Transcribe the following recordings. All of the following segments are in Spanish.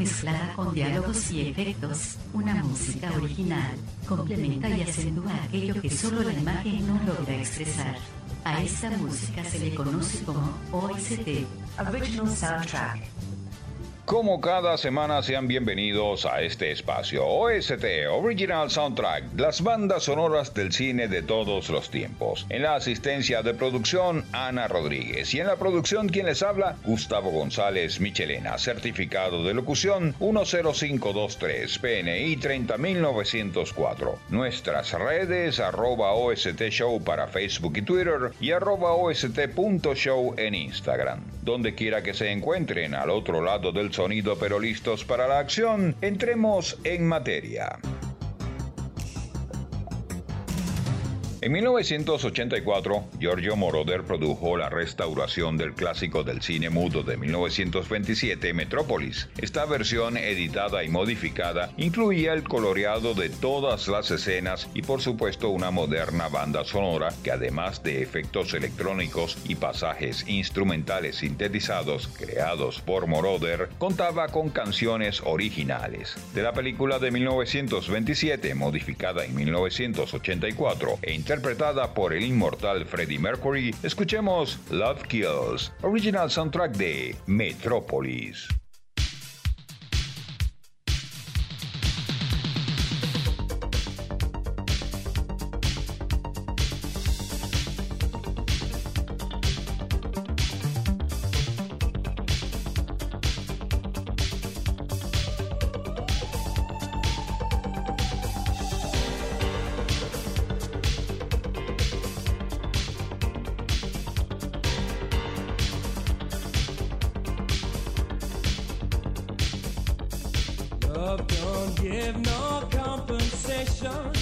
mezclada con diálogos y efectos, una música original, complementa y acentúa aquello que solo la imagen no logra expresar. A esta música se le conoce como OST, Original Soundtrack. Como cada semana sean bienvenidos a este espacio OST Original Soundtrack, las bandas sonoras del cine de todos los tiempos. En la asistencia de producción Ana Rodríguez y en la producción quien les habla Gustavo González Michelena, certificado de locución 10523 PNI 30904. Nuestras redes arroba OST Show para Facebook y Twitter y arroba OST.show en Instagram. Donde quiera que se encuentren al otro lado del sonido pero listos para la acción, entremos en materia. En 1984, Giorgio Moroder produjo la restauración del clásico del cine mudo de 1927, Metrópolis. Esta versión, editada y modificada, incluía el coloreado de todas las escenas y por supuesto una moderna banda sonora que además de efectos electrónicos y pasajes instrumentales sintetizados creados por Moroder, contaba con canciones originales. De la película de 1927, modificada en 1984 e interpretada por el inmortal Freddie Mercury, escuchemos Love Kills, original soundtrack de Metropolis. love.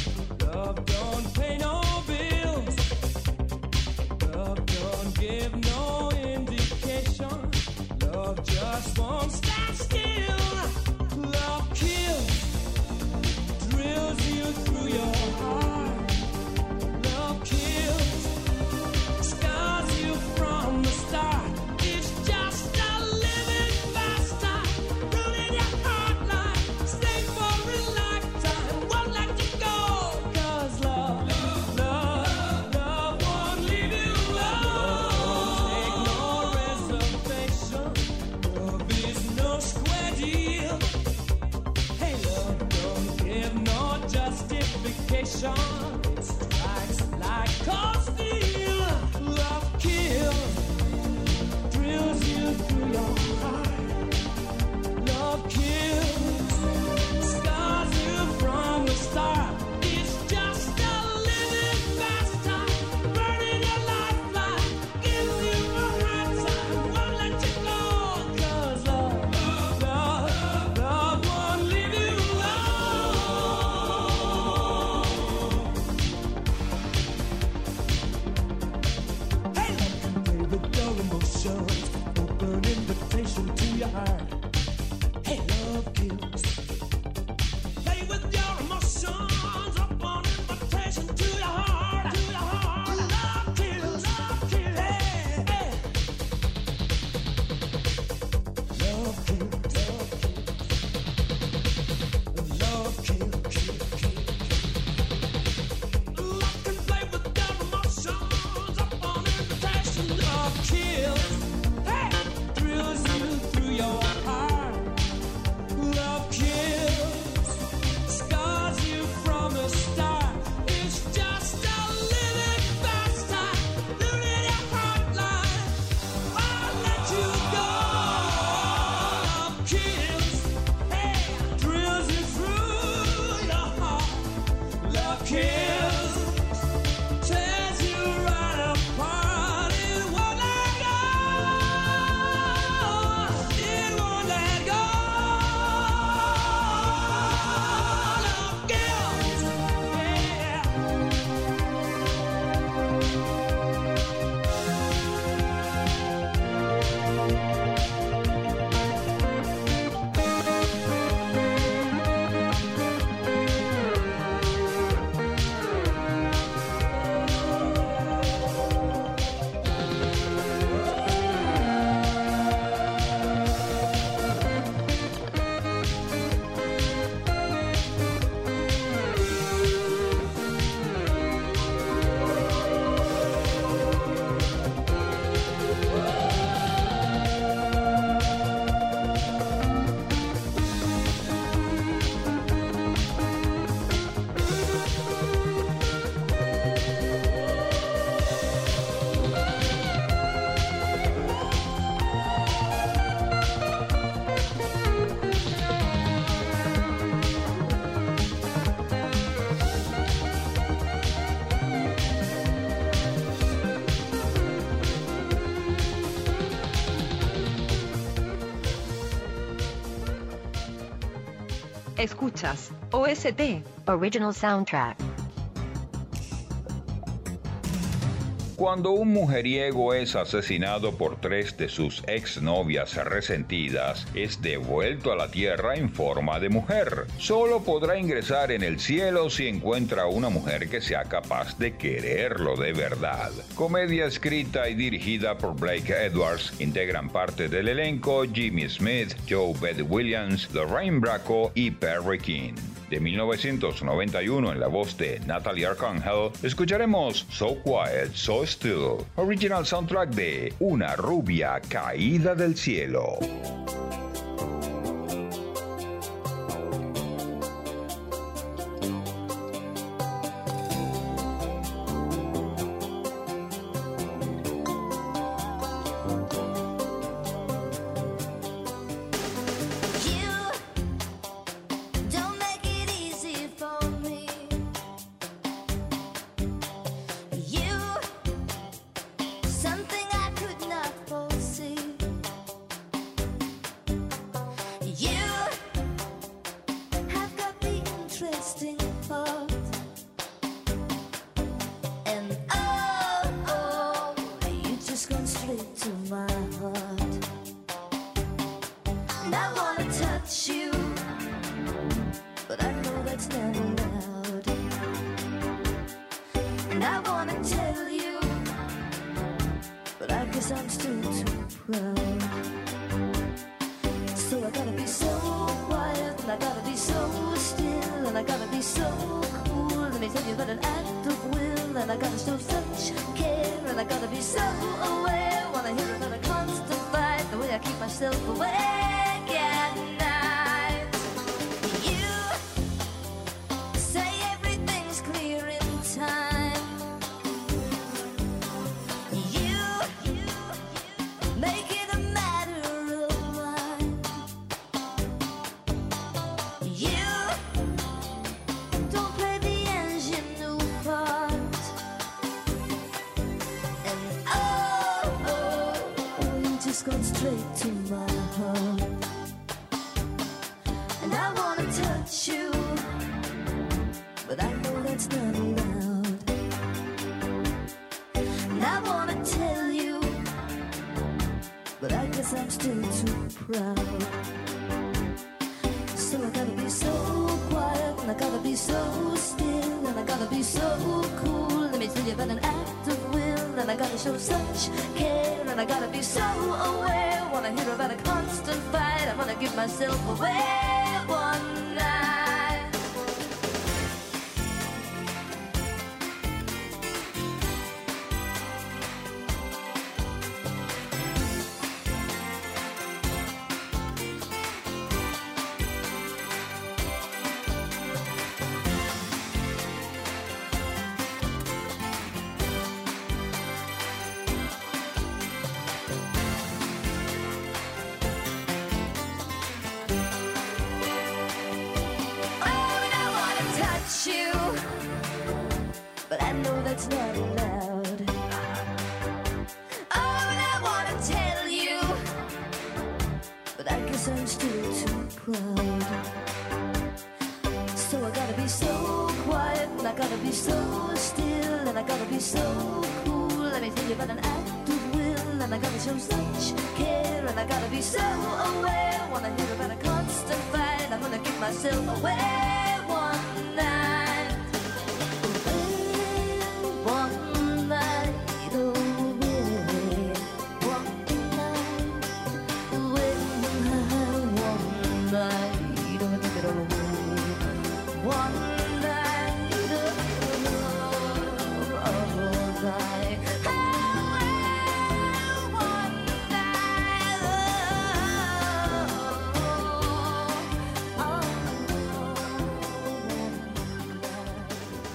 Escuchas OST Original Soundtrack. Cuando un mujeriego es asesinado por tres de sus exnovias resentidas, es devuelto a la tierra en forma de mujer. Solo podrá ingresar en el cielo si encuentra una mujer que sea capaz de quererlo de verdad. Comedia escrita y dirigida por Blake Edwards, integran parte del elenco Jimmy Smith, Joe Beth Williams, Lorraine Bracco y Perry King de 1991 en la voz de Natalie Arcangel, escucharemos So Quiet, So Still, original soundtrack de Una rubia caída del cielo. So I gotta be so quiet, and I gotta be so still, and I gotta be so cool. Let me tell you about an act of will, and I gotta show such care, and I gotta be so aware. Wanna hear another constant fight, the way I keep myself aware. still too proud. So I gotta be so quiet, and I gotta be so still, and I gotta be so cool. Let me tell you about an act of will, and I gotta show such care, and I gotta be so aware. Wanna hear about a constant fight, I wanna give myself away one night.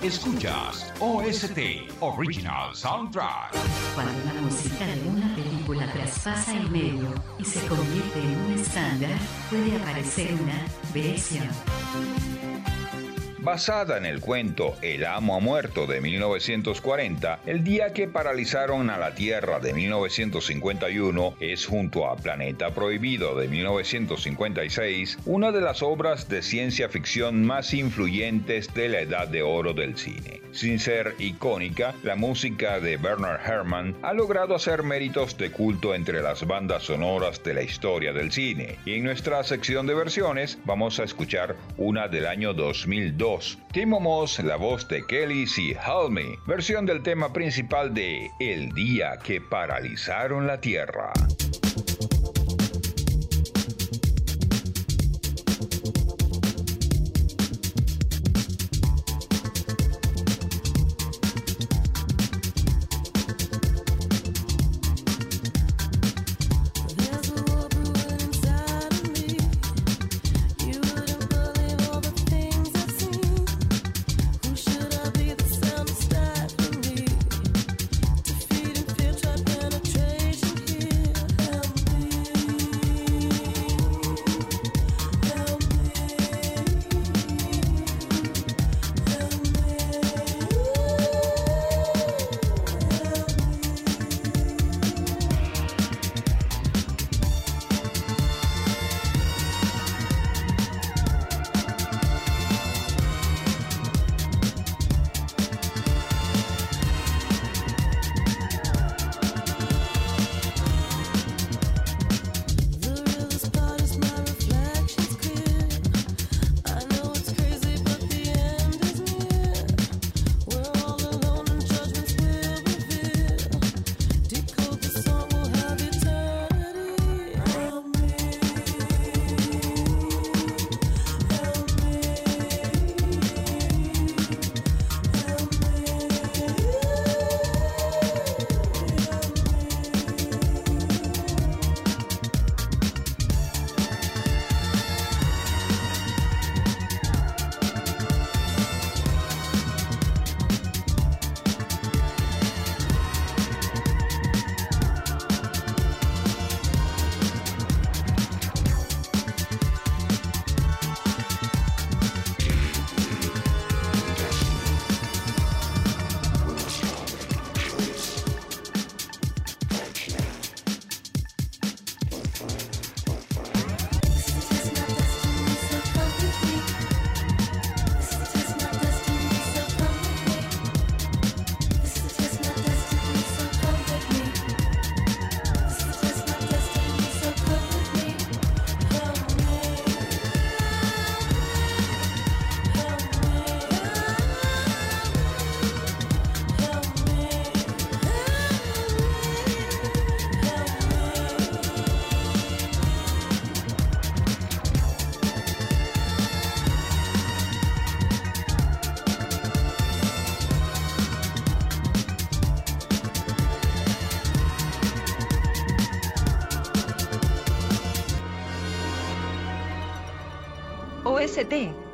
Escuchas OST Original Soundtrack. Cuando la música de una película traspasa el medio y se convierte en un estándar, puede aparecer una versión. Basada en el cuento El amo ha muerto de 1940, el día que paralizaron a la Tierra de 1951 es junto a Planeta Prohibido de 1956 una de las obras de ciencia ficción más influyentes de la edad de oro del cine. Sin ser icónica, la música de Bernard Herrmann ha logrado hacer méritos de culto entre las bandas sonoras de la historia del cine. Y en nuestra sección de versiones vamos a escuchar una del año 2002. Timo Moss, la voz de Kelly C. Halme, versión del tema principal de El día que paralizaron la Tierra.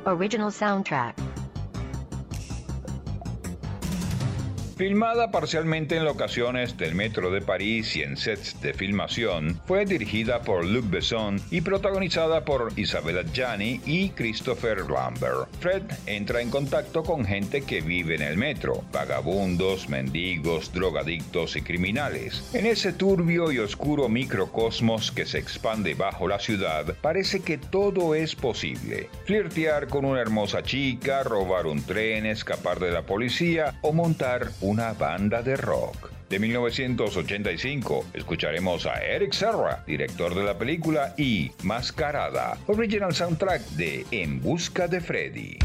Original Soundtrack. Filmada parcialmente en locaciones del metro de París y en sets de filmación, fue dirigida por Luc Besson y protagonizada por Isabella Gianni y Christopher Lambert. Fred entra en contacto con gente que vive en el metro, vagabundos, mendigos, drogadictos y criminales. En ese turbio y oscuro microcosmos que se expande bajo la ciudad, parece que todo es posible. Flirtear con una hermosa chica, robar un tren, escapar de la policía o montar un una banda de rock. De 1985 escucharemos a Eric Serra, director de la película, y Mascarada, original soundtrack de En Busca de Freddy.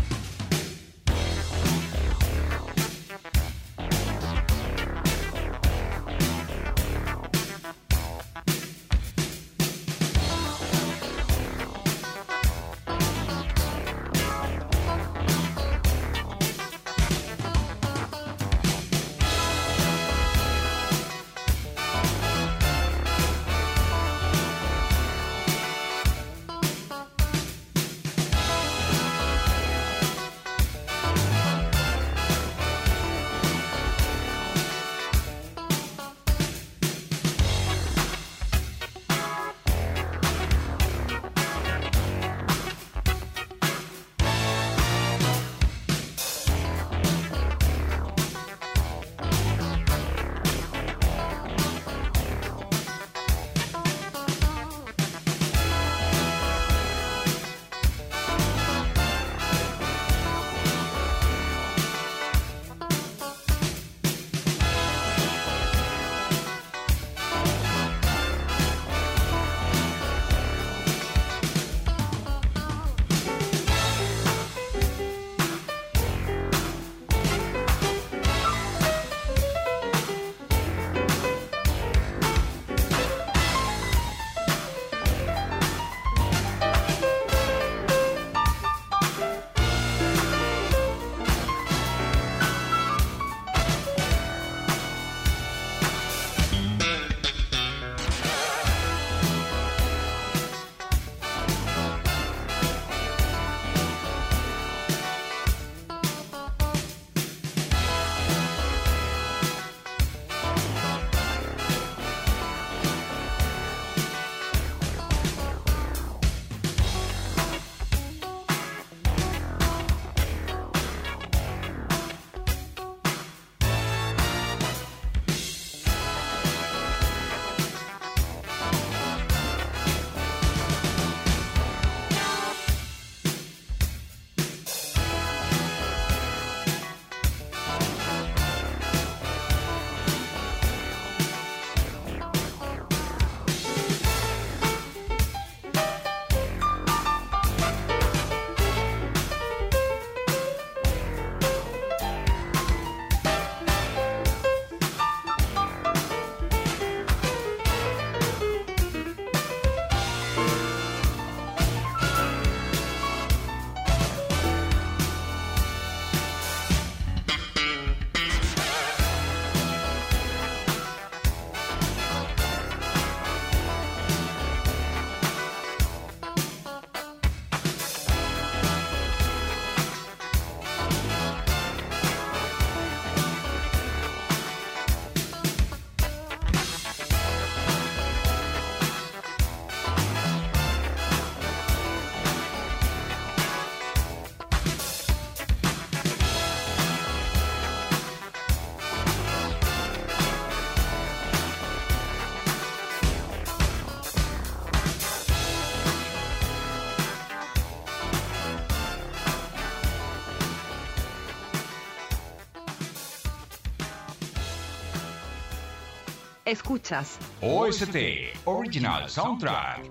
Escuchas OST Original Soundtrack.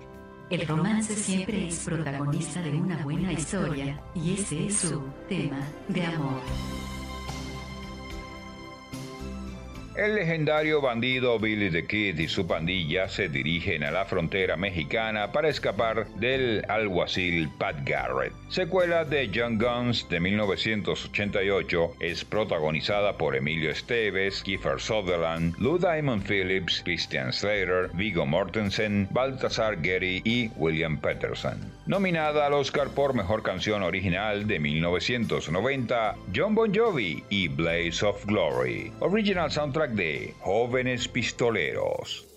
El romance siempre es protagonista de una buena historia y ese es su tema de amor. El legendario bandido Billy the Kid y su pandilla se dirigen a la frontera mexicana para escapar del alguacil Pat Garrett. Secuela de Young Guns de 1988 es protagonizada por Emilio Esteves, Kiefer Sutherland, Lou Diamond Phillips, Christian Slater, Vigo Mortensen, Baltasar Getty y William Peterson. Nominada al Oscar por Mejor Canción Original de 1990, John Bon Jovi y Blaze of Glory. Original Soundtrack de Jóvenes Pistoleros.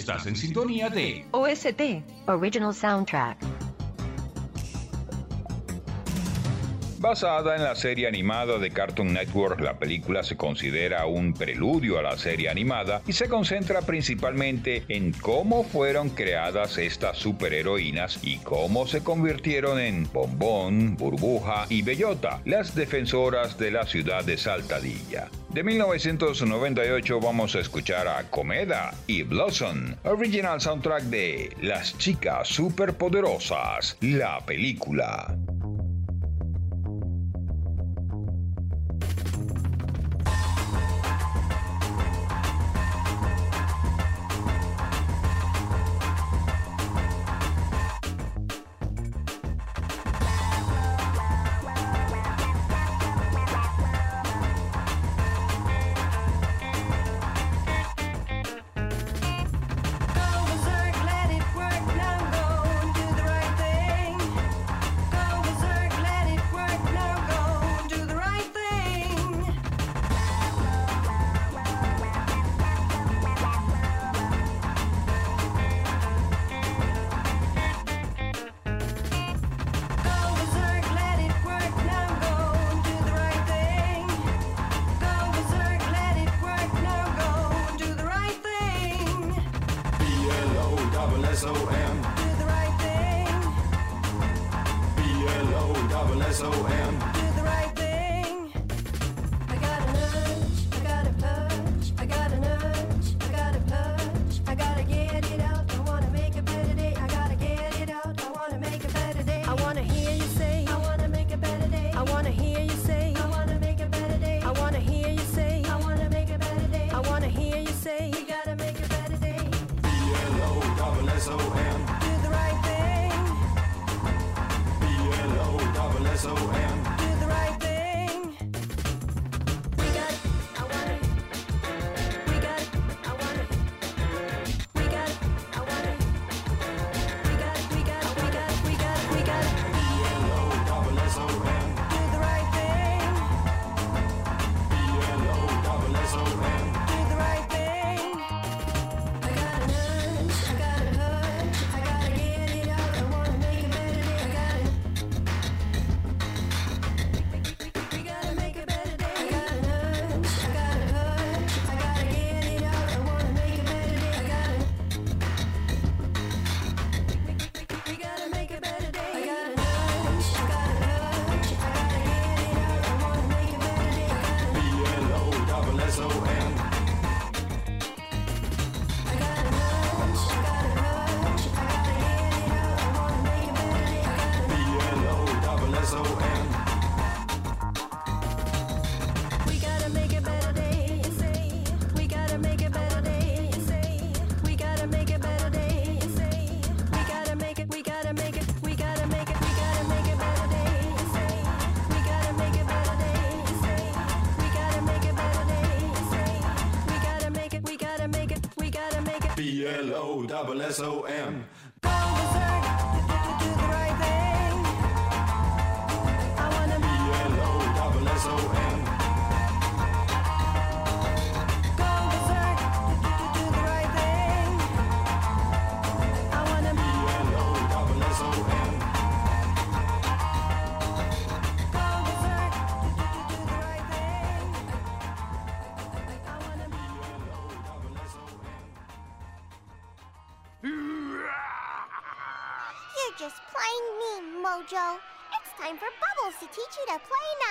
Estás en sintonía de OST, Original Soundtrack. Basada en la serie animada de Cartoon Network, la película se considera un preludio a la serie animada y se concentra principalmente en cómo fueron creadas estas superheroínas y cómo se convirtieron en Bombón, Burbuja y Bellota, las defensoras de la ciudad de Saltadilla. De 1998 vamos a escuchar a Comeda y Blossom, original soundtrack de Las chicas superpoderosas, la película.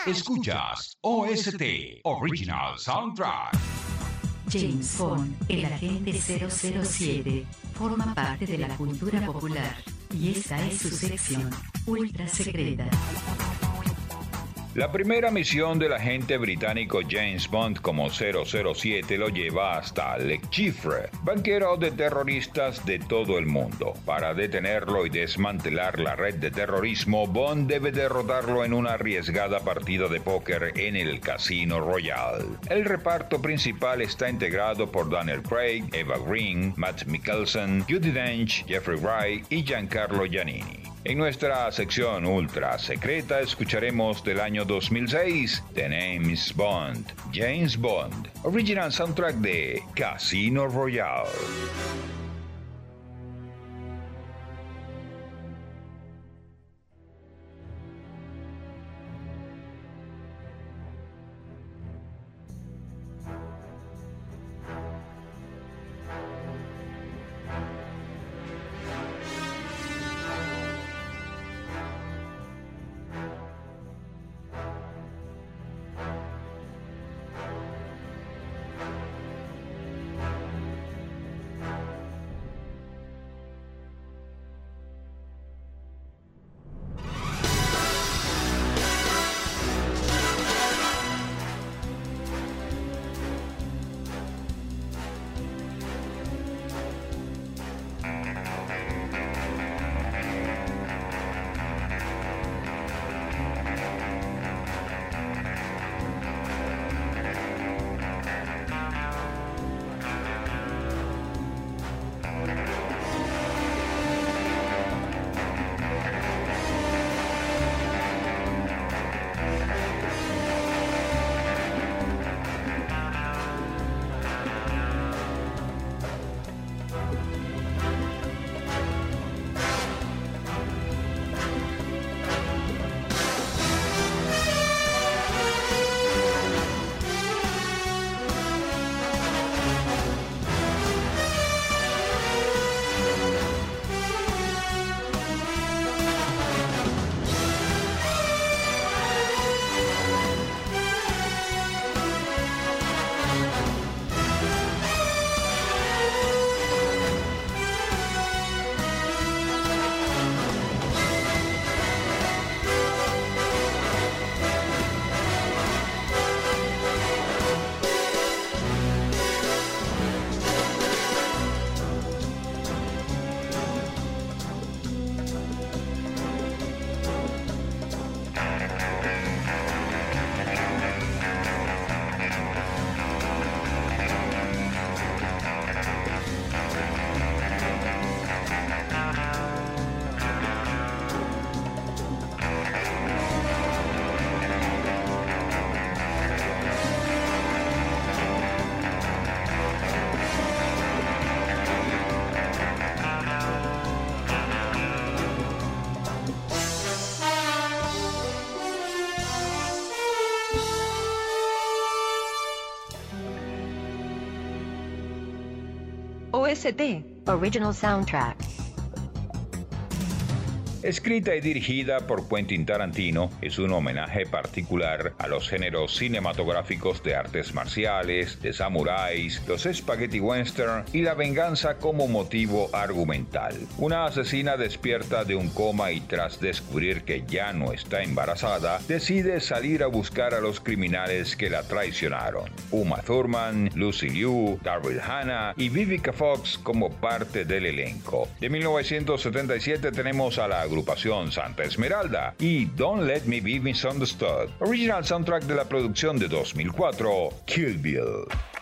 Escuchas OST Original Soundtrack. James Bond, el agente 007, forma parte de la cultura popular y esa es su sección ultra secreta. La primera misión del agente británico James Bond como 007 lo lleva hasta Le Chiffre, banquero de terroristas de todo el mundo. Para detenerlo y desmantelar la red de terrorismo, Bond debe derrotarlo en una arriesgada partida de póker en el Casino Royale. El reparto principal está integrado por Daniel Craig, Eva Green, Matt Mikkelsen, Judy Dench, Jeffrey Wright y Giancarlo Giannini. En nuestra sección ultra secreta escucharemos del año 2006 The Names Bond, James Bond, original soundtrack de Casino Royale. OST, Original Soundtrack. Escrita y dirigida por Quentin Tarantino, es un homenaje particular a los géneros cinematográficos de artes marciales, de samuráis, los spaghetti western y la venganza como motivo argumental. Una asesina despierta de un coma y tras descubrir que ya no está embarazada, decide salir a buscar a los criminales que la traicionaron. Uma Thurman, Lucy Liu, Darryl Hannah y Vivica Fox como parte del elenco. De 1977 tenemos a la agrupación Santa Esmeralda y Don't Let Me Be Misunderstood, original soundtrack de la producción de 2004, Kill Bill.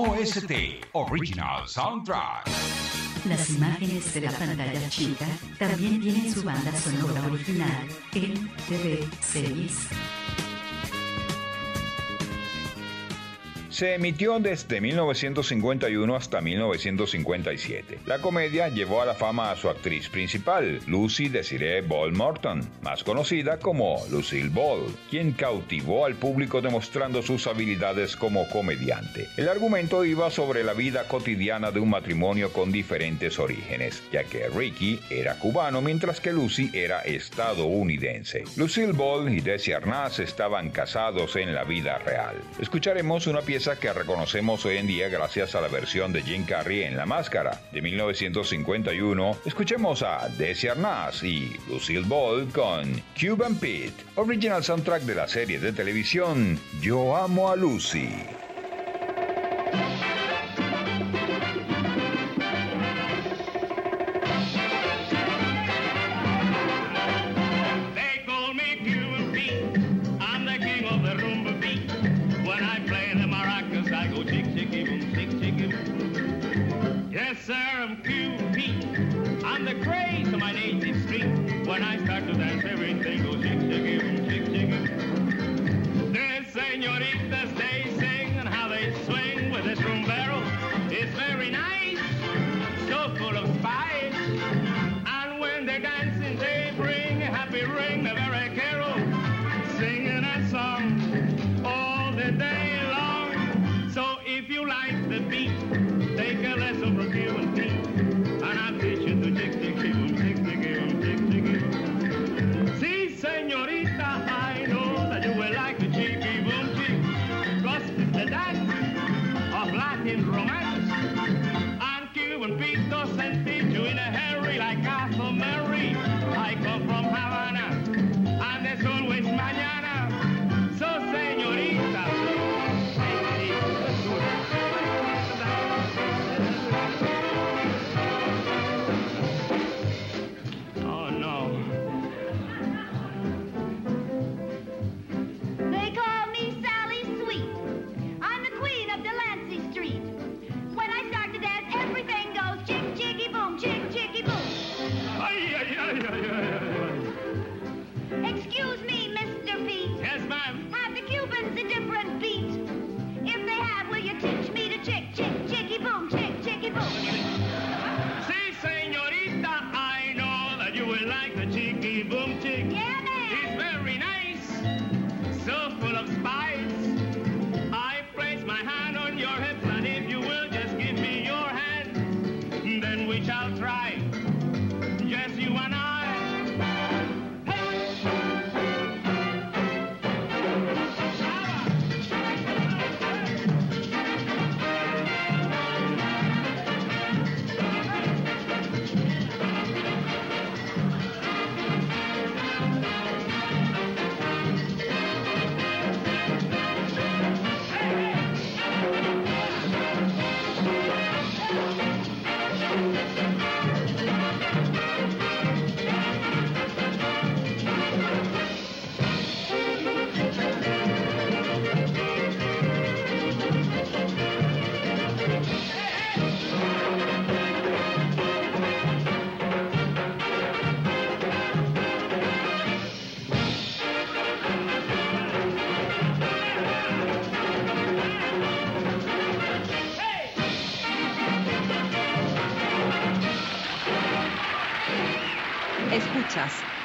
OST Original Soundtrack. Las imágenes de la pantalla chica también tienen su banda sonora original en TV Series. Se emitió desde 1951 hasta 1957. La comedia llevó a la fama a su actriz principal, Lucy Desiree Ball Morton, más conocida como Lucille Ball, quien cautivó al público demostrando sus habilidades como comediante. El argumento iba sobre la vida cotidiana de un matrimonio con diferentes orígenes, ya que Ricky era cubano mientras que Lucy era estadounidense. Lucille Ball y Desi Arnaz estaban casados en la vida real. Escucharemos una pieza que reconocemos hoy en día gracias a la versión de Jim Carrey en La Máscara de 1951. Escuchemos a Desi Arnaz y Lucille Ball con Cuban Pete, original soundtrack de la serie de televisión Yo Amo a Lucy.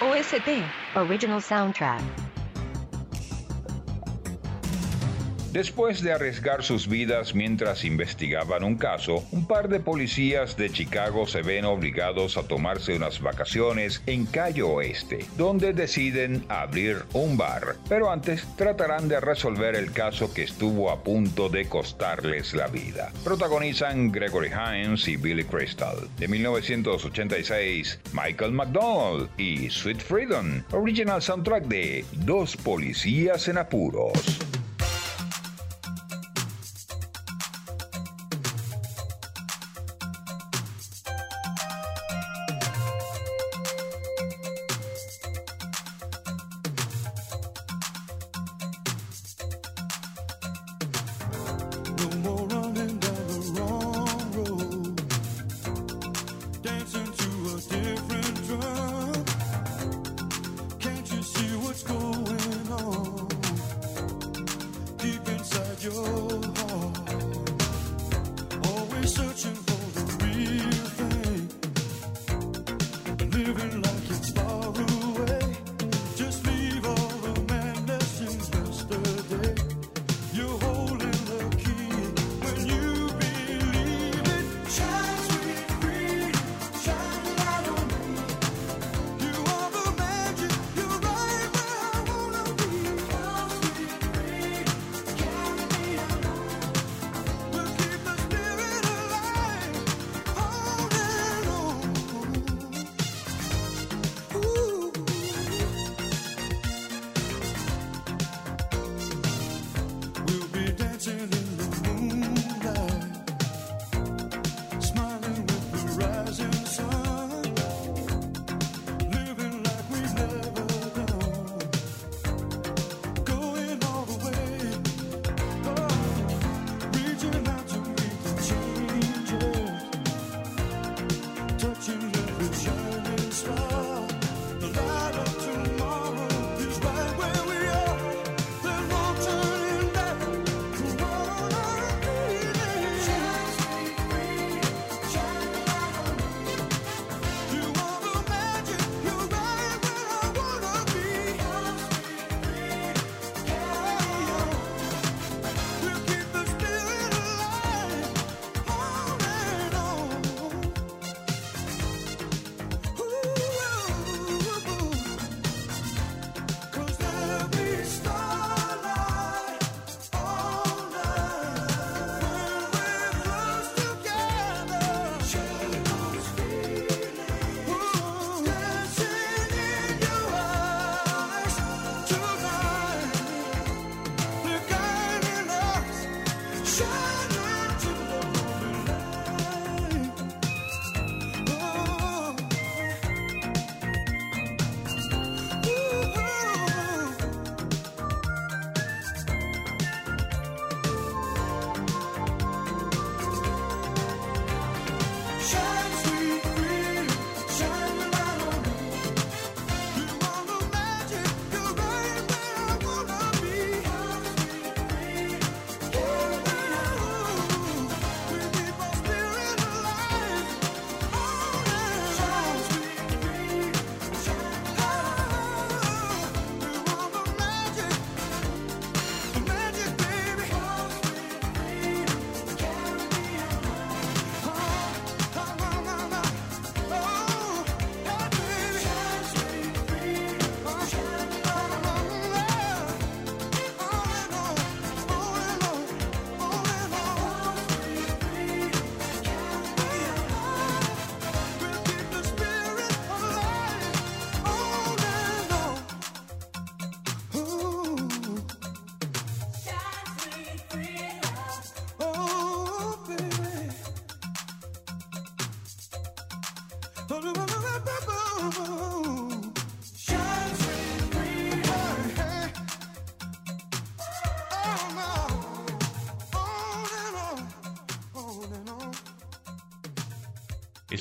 OST Original Soundtrack. Después de arriesgar sus vidas mientras investigaban un caso, un par de policías de Chicago se ven obligados a tomarse unas vacaciones en Cayo Oeste, donde deciden abrir un bar. Pero antes tratarán de resolver el caso que estuvo a punto de costarles la vida. Protagonizan Gregory Hines y Billy Crystal. De 1986, Michael McDonald y Sweet Freedom, original soundtrack de Dos Policías en Apuros.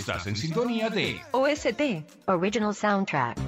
Estás en sintonía de OST, Original Soundtrack.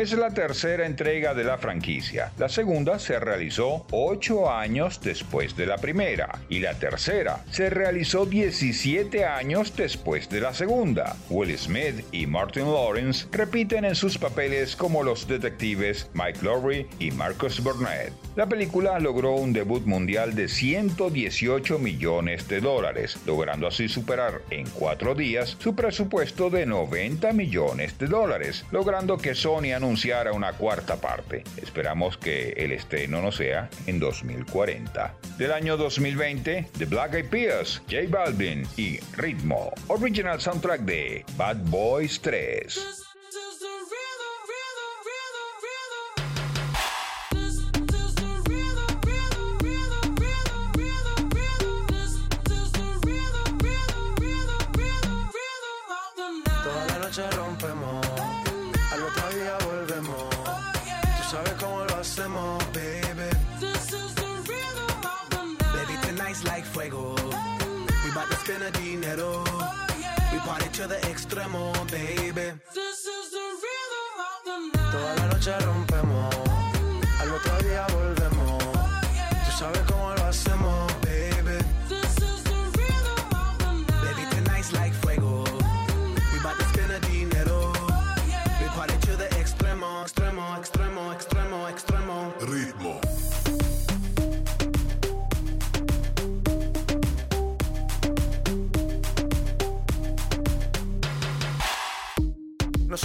Es la tercera entrega de la franquicia. La segunda se realizó ocho años después de la primera y la tercera se realizó 17 años después de la segunda. Will Smith y Martin Lawrence repiten en sus papeles como los detectives Mike Lowry y Marcus Burnett. La película logró un debut mundial de 118 millones de dólares, logrando así superar en cuatro días su presupuesto de 90 millones de dólares, logrando que Sony anunciara una cuarta parte. Esperamos que el estreno no sea en 2040. Del año 2020, The Black Eyed Peas, J Balvin y Ritmo, original soundtrack de Bad Boys 3.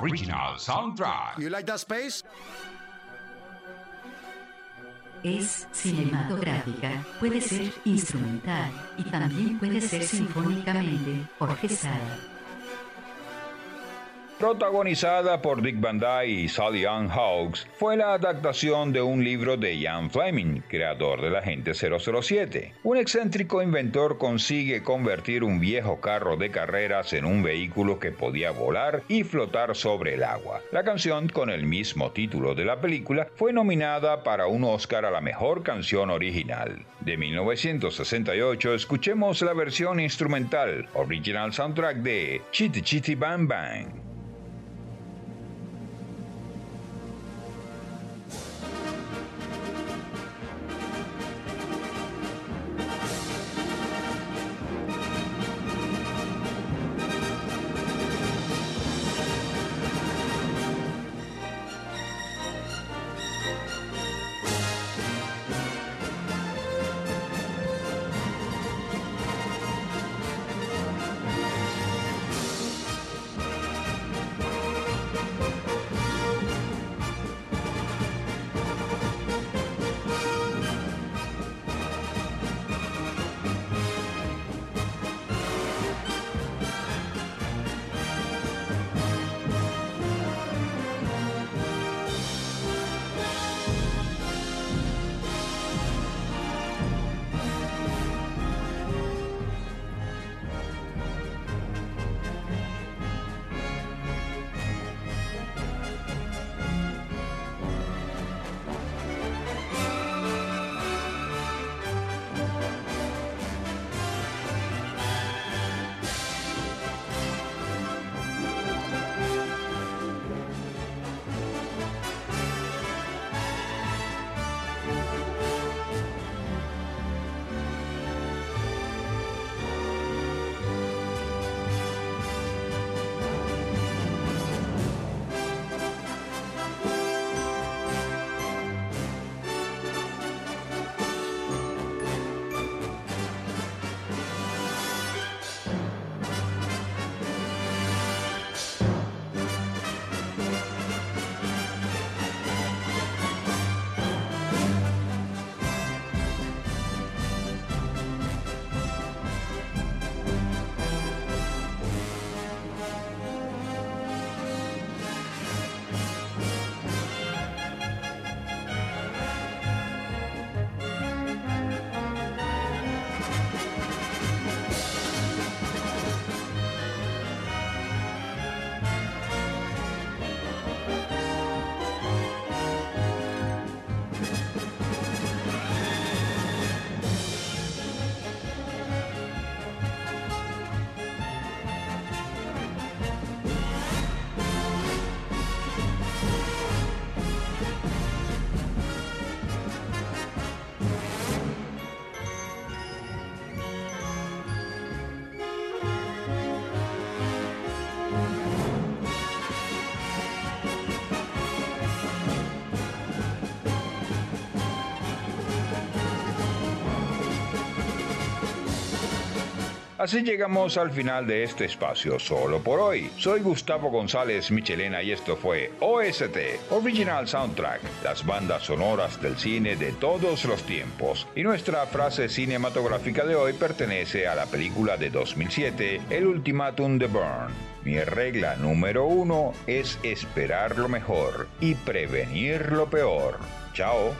Original Soundtrack. You like that space? Es cinematográfica, puede ser instrumental y también puede ser sinfónicamente orquestada. Protagonizada por Dick Van Dyke y Sally Ann Hawks, fue la adaptación de un libro de Ian Fleming, creador del Agente 007. Un excéntrico inventor consigue convertir un viejo carro de carreras en un vehículo que podía volar y flotar sobre el agua. La canción, con el mismo título de la película, fue nominada para un Oscar a la mejor canción original. De 1968, escuchemos la versión instrumental, original soundtrack de Chitty Chitty Bang Bang. Así llegamos al final de este espacio solo por hoy. Soy Gustavo González Michelena y esto fue OST, Original Soundtrack, las bandas sonoras del cine de todos los tiempos. Y nuestra frase cinematográfica de hoy pertenece a la película de 2007, El Ultimátum de Burn. Mi regla número uno es esperar lo mejor y prevenir lo peor. Chao.